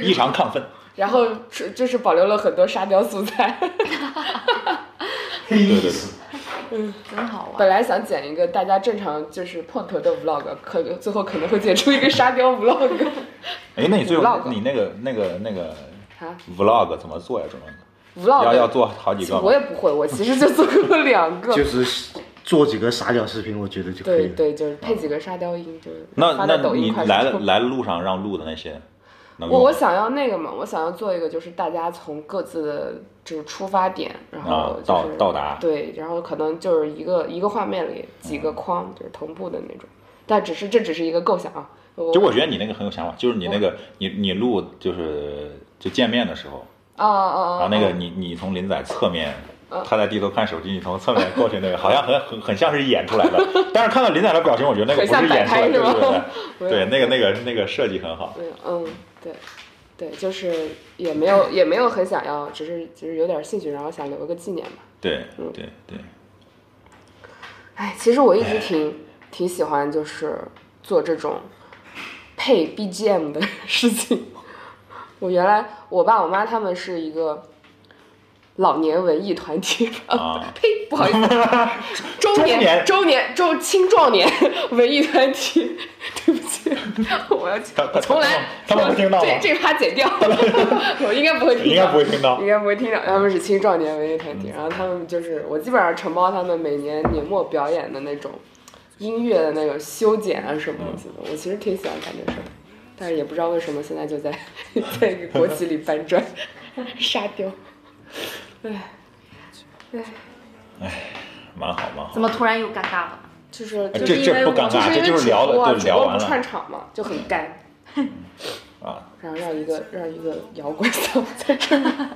异常亢奋。然后是就是保留了很多沙雕素材。黑对对嗯，真好玩。本来想剪一个大家正常就是碰头的 vlog，可最后可能会剪出一个沙雕 vlog。哎，那你最后 Vlog 你那个那个那个啊 vlog 怎么做呀？怎么 vlog 要要做好几个？我也不会，我其实就做过两个。就是做几个沙雕视频，我觉得就可以了。对对，就是配几个沙雕音，就是那那发在抖音、快手你来了上。来了路上让录的那些，能我我想要那个嘛，我想要做一个，就是大家从各自的就是出发点，然后啊就是、到到达对，然后可能就是一个一个画面里几个框，就是同步的那种。但只是这只是一个构想啊。就我觉得你那个很有想法，就是你那个你你录就是就见面的时候，啊啊啊！然后那个啊你你从林仔侧面嗯，他在低头看手机，你从侧面过去那个，好像很很很像是演出来的。但是看到林仔的表情，我觉得那个不是演出来的，对那个那个那个设计很好。嗯，对，对，就是也没有也没有很想要，只是只是有点兴趣，然后想留个纪念嘛。对嗯对对，哎，其实我一直挺挺喜欢，就是做这种配 BGM 的事情。我原来我爸我妈他们是一个老年文艺团体，啊。呸，不好意思，中 年中年。周年周青壮年文艺团体，对不起，我要他他重来，他们会听到吗？这这趴剪掉，我应该不会听到，应该不会听到。应该不会听到。他们是青壮年文艺团体，然后他们就是我基本上承包他们每年年末表演的那种音乐的那种修剪啊什么东西的，我其实挺喜欢干这事儿的，但是也不知道为什么现在就在在一个国企里搬砖，沙雕，唉唉，蛮好蛮好怎。么突然又尴尬了？就是哎这就是因为这不尴尬，这就是因为就聊了，主播啊对聊完主播不串场嘛，就很干。啊。然后让一个让一个摇滚嗓在这儿，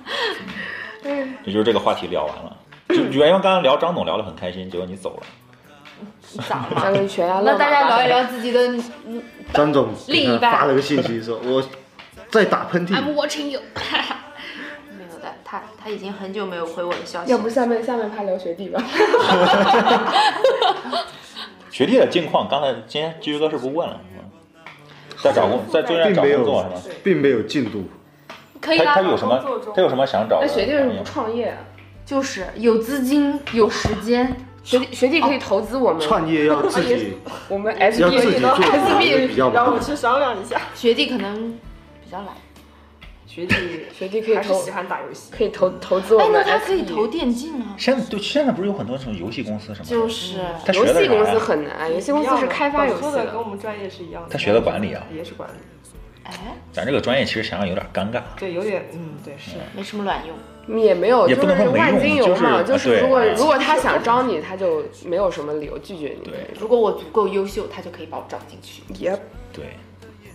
也就是这个话题聊完了。就 原因刚刚聊张总聊得很开心，结果你走了。咋了？悬崖那大家聊一聊自己的嗯张总另一半发了个信息说，我在打喷嚏，，I'm watching you。他他已经很久没有回我的消息。要不下面下面趴聊学弟吧？学弟的近况，刚才今天居哥是不是问了？嗯在找工，在中间找工作是吗？，并没有进度。可以他他，有什么？他有什么想找的那？学弟为什么不创业啊？就是有资金有时间，学弟学弟可以投资我们，创业要自己，我们要 SB 自己做 SB 比较。让我去商量一下。学弟可能比较懒。学弟 学弟可以投还是喜欢打游戏。可以投投资我哎，们那。他可以投电竞啊。现在对现在不是有很多这种游戏公司什么的？就是他游戏公司学的啥呀？很难，游戏公司是开发游戏的跟我。们专业是一样的。他学的管理啊也是管理。哎，咱这个专业其实想想有点尴尬。对，有点嗯，对是。没什么卵用。也没有，也就不能说没用是万金油嘛，就是就是如果如果他想招你，他就没有什么理由拒绝你。对如果我足够优秀，他就可以把我招进去。也，对，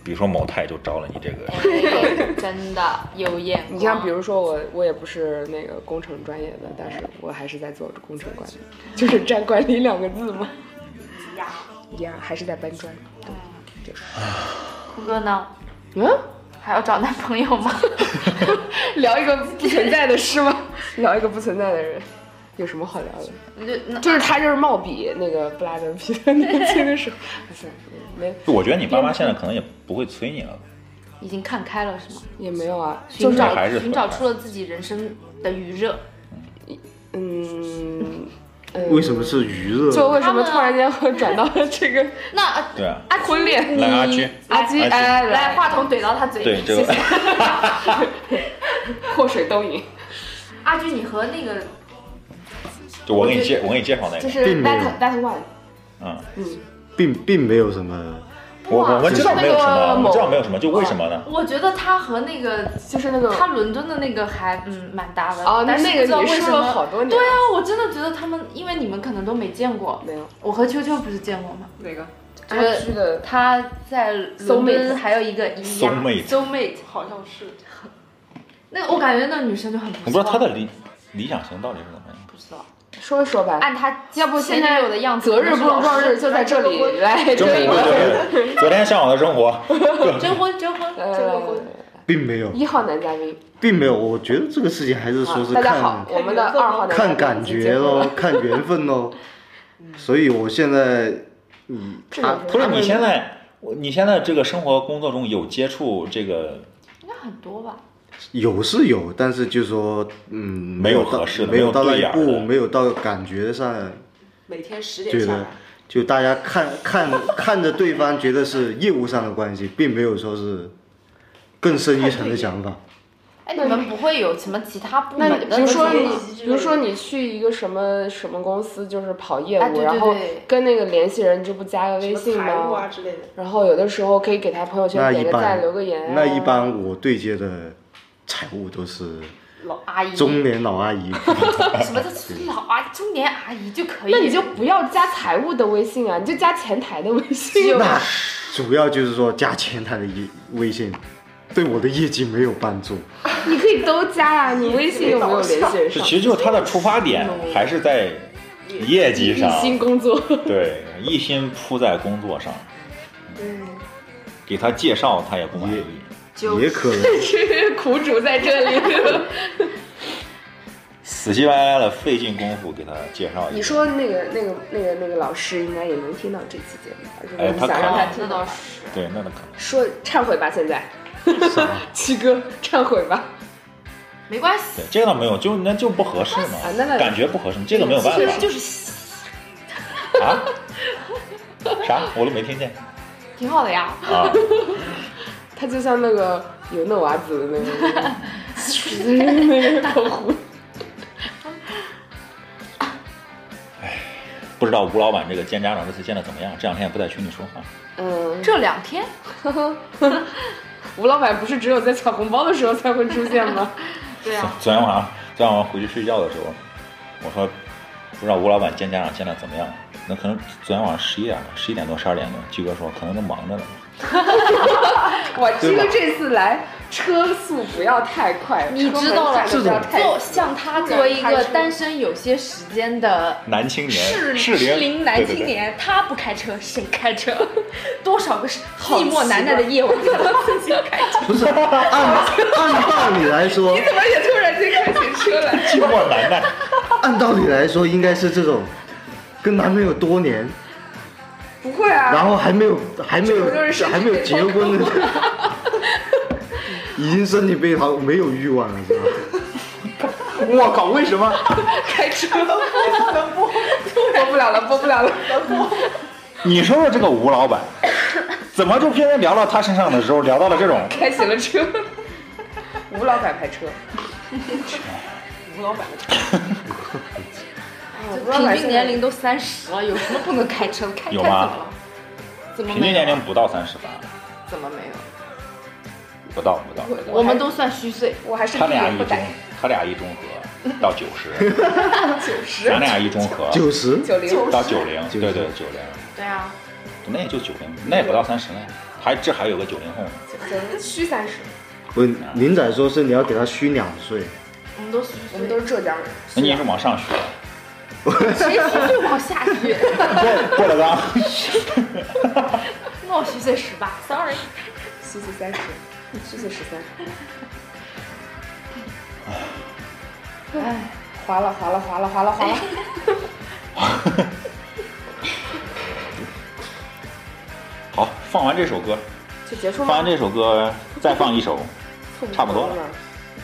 比如说某泰就招了你这个，哎 真的有眼光。你像比如说我，我也不是那个工程专业的，但是我还是在做工程管理，就是占管理两个字嘛。呀，还是在搬砖。对，就是酷哥呢？嗯，还要找男朋友吗？聊一个不存在的事吗？聊一个不存在的人，有什么好聊的？就那就是他就是冒比那个布拉德皮特年轻的时候，不是没我觉得你爸妈现在可能也不会催你了。已经看开了是吗？也没有啊，寻找还是寻找出了自己人生的余热。嗯，为什么是余热？就为什么突然间会转到了这个那对啊，阿婚恋？来阿居，阿基阿基。哎，来话筒怼到他嘴里。对这个，祸水东引，阿居，你和那个就我给你介，我给你介绍那个，就是 that that one，嗯。嗯，并并没有什么，我我们知道没有什么，我们知道没有什么，就为什么呢？我觉得他和那个就是那个他伦敦的那个还嗯蛮搭的哦，那但是那个不知道你说了为什么。好多年，对啊，我真的觉得他们，因为你们可能都没见过，没有我和秋秋不是见过吗？哪个？阿居的他在伦敦还有一个一样 soulmate，好像是。那个我感觉那个女生就很不错。我不知道他的理理想型到底是怎么样。不知道，说一说吧，按他要不现在友的样子，择日不如撞日，就在这里 来征婚，这里对对对，昨天向往的生活，征婚征婚 征婚并没有，一号男嘉宾，并没有。我觉得这个事情还是说是大家好看，我们的二号男嘉宾看感觉喽，看缘分喽。所以我现在，嗯，他不是你现在，我你现在这个生活工作中有接触这个应该很多吧？有是有，但是就说，嗯，没有到合适的没有到那一步，没有到感觉上，每天十点下来。就大家看看 看着对方觉得是业务上的关系，并没有说是更深一层的想法。哎，你们不会有什么其他部那门的你比如说你比如说你去一个什么什么公司，就是跑业务，哎对对然后跟那个联系人，你就不加个微信吗？之类的。然后有的时候可以给他朋友圈点个赞，留个言、啊。那一般我对接的财务都是老阿姨，中年老阿姨，什么叫老阿姨、中年阿姨就可以。那你就不要加财务的微信啊，你就加前台的微信。那主要就是说加前台的一微信，对我的业绩没有帮助。你可以都加呀、你微信又没有联系上。其实就是他的出发点还是在业绩上一上，心工作，对，一心扑在工作上。嗯给他介绍他也不满意，就也可能 是苦主在这里。死乞白赖的费尽功夫给他介绍一下你。说那个那个那个那个老师应该也能听到这期节目吧？如果哎他你想让他听到那倒，是。对，那那可能说忏悔吧，现在。七哥，忏悔吧。没关系，对这个倒没有，就那就不合适嘛啊那那，感觉不合适，这个没有办法就是啊。啥？我都没听见挺好的呀。啊！他就像那个有那娃子的那个那个口红。不知道吴老板这个见家长这次见的怎么样？这两天也不在群里说话。嗯，这两天 吴老板不是只有在抢红包的时候才会出现吗？对啊，昨天晚上，昨天晚上回去睡觉的时候，我说不知道吴老板见家长见的怎么样？那可能昨天晚上十一点了，十一点多、十二点多，鸡哥说可能都忙着呢。我这个这次来车速不要太快，你知道了，做像他作为一个单身有些时间的男青年，适适适龄男青对对对年，他不开车谁开车？多少个寂寞难耐的夜晚，他自己开车。不是按按道理来说，你怎么也突然间开起车来。寂寞难耐。按道理来说应该是这种，跟男朋友多年，不会啊，然后还没有还没有还没有结婚呢，已经身体被掏，没有欲望了是吧？我靠，为什么？开车能播播不了了，播不了了。你说说这个吴老板，怎么就偏偏聊到他身上的时候，聊到了这种？开启了车。吴老板开车，吴老板的车，平均年龄都三十了，有什么 不能开车？开开有吗怎么了？怎么平？均年龄不到三十吧？怎么没有？不到不到。我们都算虚岁。我还是他俩一中，他俩一中和 到九十，九十咱俩一中和九十，九零到九零，对对九零，对啊，那也就九零，那也不到三十呢，还这还有个九零后呢。九虚三十，不，林仔说是你要给他虚两岁，我们都虚。我们都是浙江人。那你也是往上学，谁虚岁往下学？过过了刚。那我虚岁十八，sorry。虚岁三十，虚岁十三。哎，划了划了划了划了划了。好，放完这首歌，就结束放完，这首歌，再放一首，差不多了了。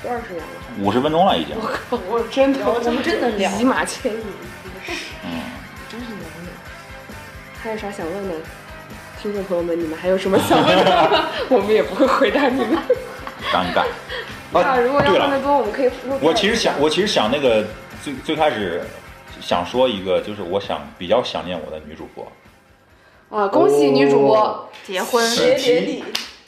多长时间了？五十分钟了已经。我靠！我真的，我们真能聊一马千里，嗯，真是能聊。还有啥想问的？听众朋友们，你们还有什么想问的？我们也不会回答你们。尴尬。啊，如果要问的多，我们可以。我其实想，我其实想那个最最开始想说一个，就是我想比较想念我的女主播。啊，恭喜女主播结婚，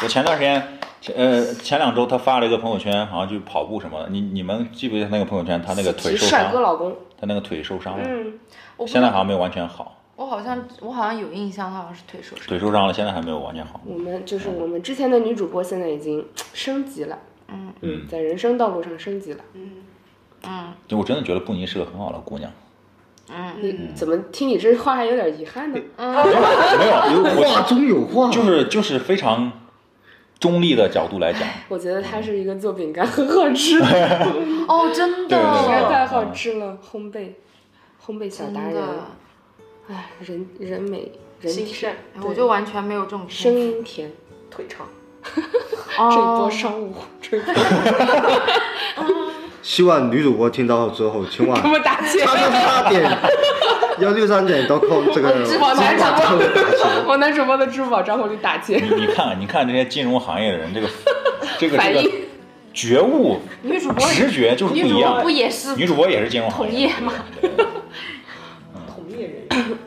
我前段时间，前呃前两周他发了一个朋友圈，好像就跑步什么的。你你们记不记得那个朋友圈？他那个腿受伤帅哥，老公，他那个腿受伤了，嗯，现在好像没有完全好，我好像我好像有印象，他好像是腿受伤。腿受伤了，现在还没有完全好。我们就是我们之前的女主播，现在已经升级了，嗯嗯，在人生道路上升级了。嗯就我真的觉得布妮是个很好的姑娘。嗯，你怎么听你这话还有点遗憾呢？嗯没有，有话中有话，就是就是非常中立的角度来讲，我觉得它是一个做饼干很好吃的，哦，真的，太好吃了，烘焙，烘焙小达人，哎，人人美人甜，心善，哎我就完全没有这种声音甜，腿长，哦。这一波商务，这一波 希望女主播听到之后，千万给我打钱，叉叉叉点 幺六三点 com 这个往男主账户打钱。往男主播的支付宝账户里打钱，你你看你看这些金融行业的人，这个 这个这个觉悟、女主播，直觉就是不女主播一样不。也是女主播也是金融行业吗？对对对同业人，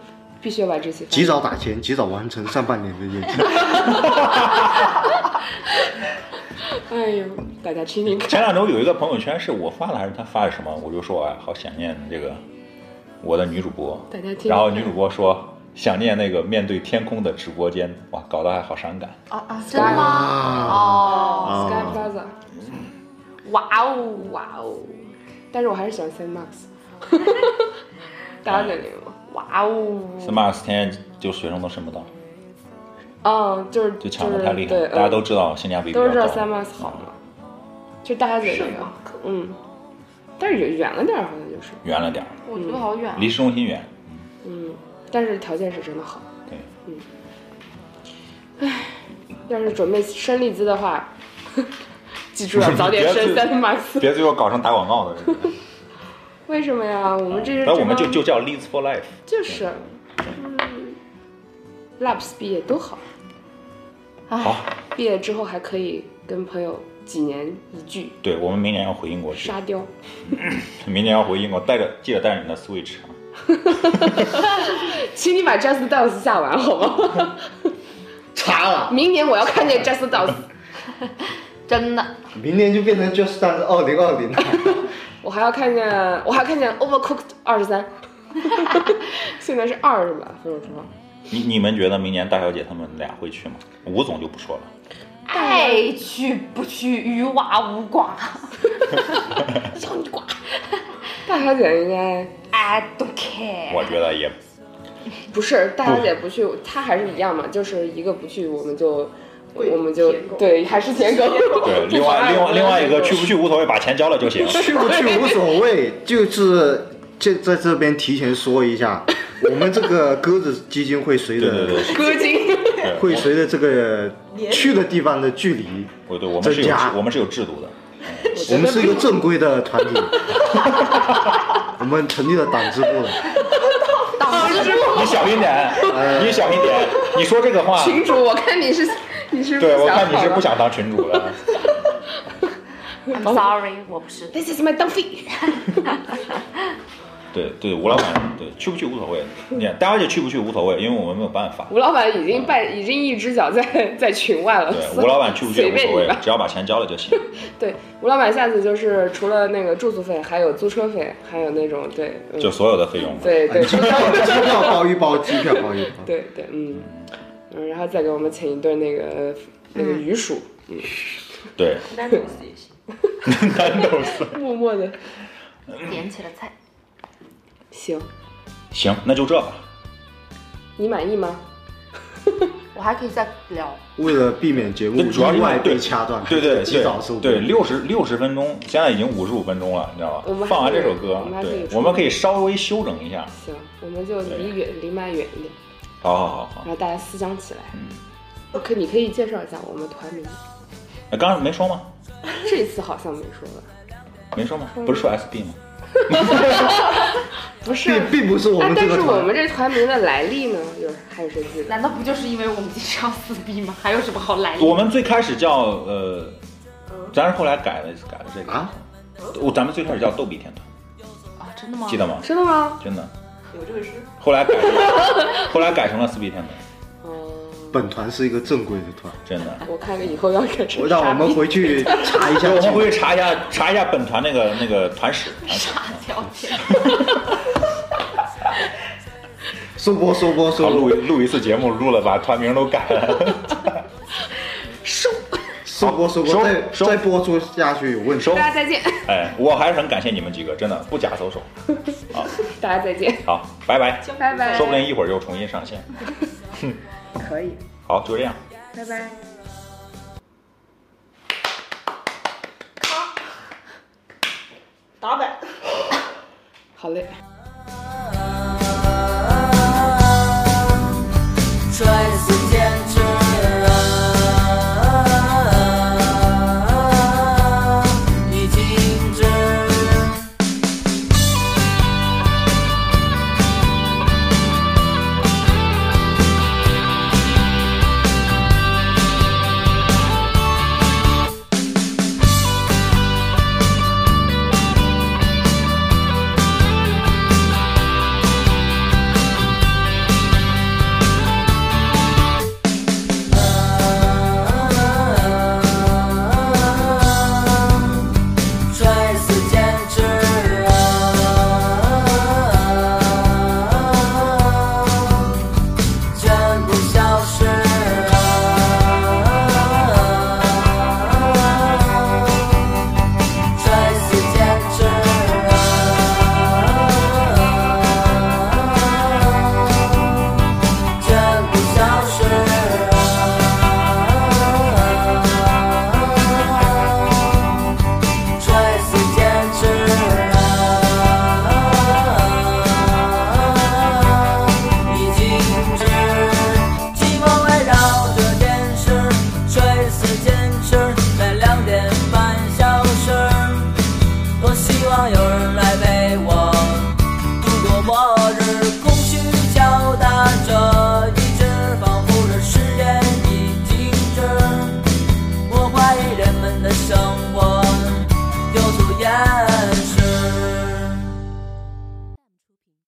必须要把这些及早打钱，及早完成上半年的业绩。哎呦，大家听听看，前两周有一个朋友圈是我发的还是他发的什么，我就说哎，好想念这个我的女主播。大家听。然后女主播说想念那个面对天空的直播间，哇，搞得还好伤感。啊啊，真的吗？哦，Sky Plaza，哇哦，哇哦！但是我还是喜欢 Saint Max，大家在那个吗？哇哦，斯马斯天天就学生都申不到，嗯，就是就抢的太厉害。大家嗯。都知道性价比比较都知道高。Saint Max 好。嘛，就大家在那个，嗯，但是远远了点儿，好像就是，远了点儿，我觉得好远啊。离市中心远。嗯，但是条件是真的好。对，嗯，唉要是准备生利兹的话，记住要早点生别 Saint Max。别最后搞成打广告的。为什么呀？我们这是那我们就就叫 Leads for Life。就是，嗯，Labs 毕业都好，好，毕业之后还可以跟朋友几年一聚，对我们明年要回英国去，沙雕。明年要回英国，带着记得带着你的 Switch 啊。请你把 Just Dance 下完好吗？查了，明年我要看见 Just Dance，真的，明年就变成 Just Dance 二零二零了。我还要看见，我还看见 Overcooked 二十三，现在是二是吧？分手之后，你你们觉得明年大小姐他们俩会去吗？吴总就不说了，爱去不去与娃无关。要你瓜。大小姐应该 I don't care。我觉得也不是大小姐不去，她还是一样嘛，就是一个不去，我们就我们就对还是舔狗。对，另外另外 另外一个去不去无所谓，把钱交了就行。去不去无所谓，就是就在这边提前说一下，我们这个鸽子基金会随着对对对，歌精，对会随着这个去的地方的距离，我对我们是有我们是有制度的。我们是一个正规的团体，我们成立了党支部了。你小心点，你小心点，你说这个话，群主，我看你是你是对我看你是不想当群主了。I'm sorry，我不是。This is my Duffy。对对，吴老板，对去不去无所谓，你看大家也去不去无所谓，因为我们没有办法。吴老板已经半已经一只脚在在群外了。对，吴老板去不去无所谓。只要把钱交了就行。对，吴老板下次就是除了那个住宿费，还有租车费，还有那种对，嗯就所有的费用。对对机票机票包一包，机票包一包。对对，嗯嗯，然后再给我们请一顿那个那个鱼薯，对，单独死也行。难豆丝。默默的点起了菜，行，行，那就这吧。你满意吗？我还可以再聊。为了避免节目那主要是意外对被掐断，对对 及早收对对，工。六十六十分钟，现在已经五十五分钟了，你知道我们？放完这首歌我们，还可以对，我们可以稍微休整一下。行，我们就离远离麦远一点，好好好好然。后大家思想起来。嗯我可你可以介绍一下我们团名，哎，刚刚没说吗？这次好像没说吧？没说吗？不是说 SB 吗？不是并并不是我啊们，这个团但是我们，这团名的来历呢，有还有谁记得？难道不就是因为我们经常撕逼吗？还有什么好来历？我们最开始叫呃，咱是后来改了改了这个啊。我咱们最开始叫逗比天团，啊，真的吗？记得吗？真的吗？真的。有这个事？后来改成，后来改成了撕逼天团，哦，本团是一个正规的团，真的。我看以后要改成我让我们回去查一下，我们。回去查一下查一下本团那个那个团史。团史条件。收播收播收好，录播，录一次节目，录了把团名都改了。收，收播收播，收再再播出下去有问题收。大家再见，哎，我还是很感谢你们几个，真的不假搜手。大家再见，好，拜拜。拜拜，说不定一会儿就重新上线。可以，好，就这样。拜拜。打板。好嘞。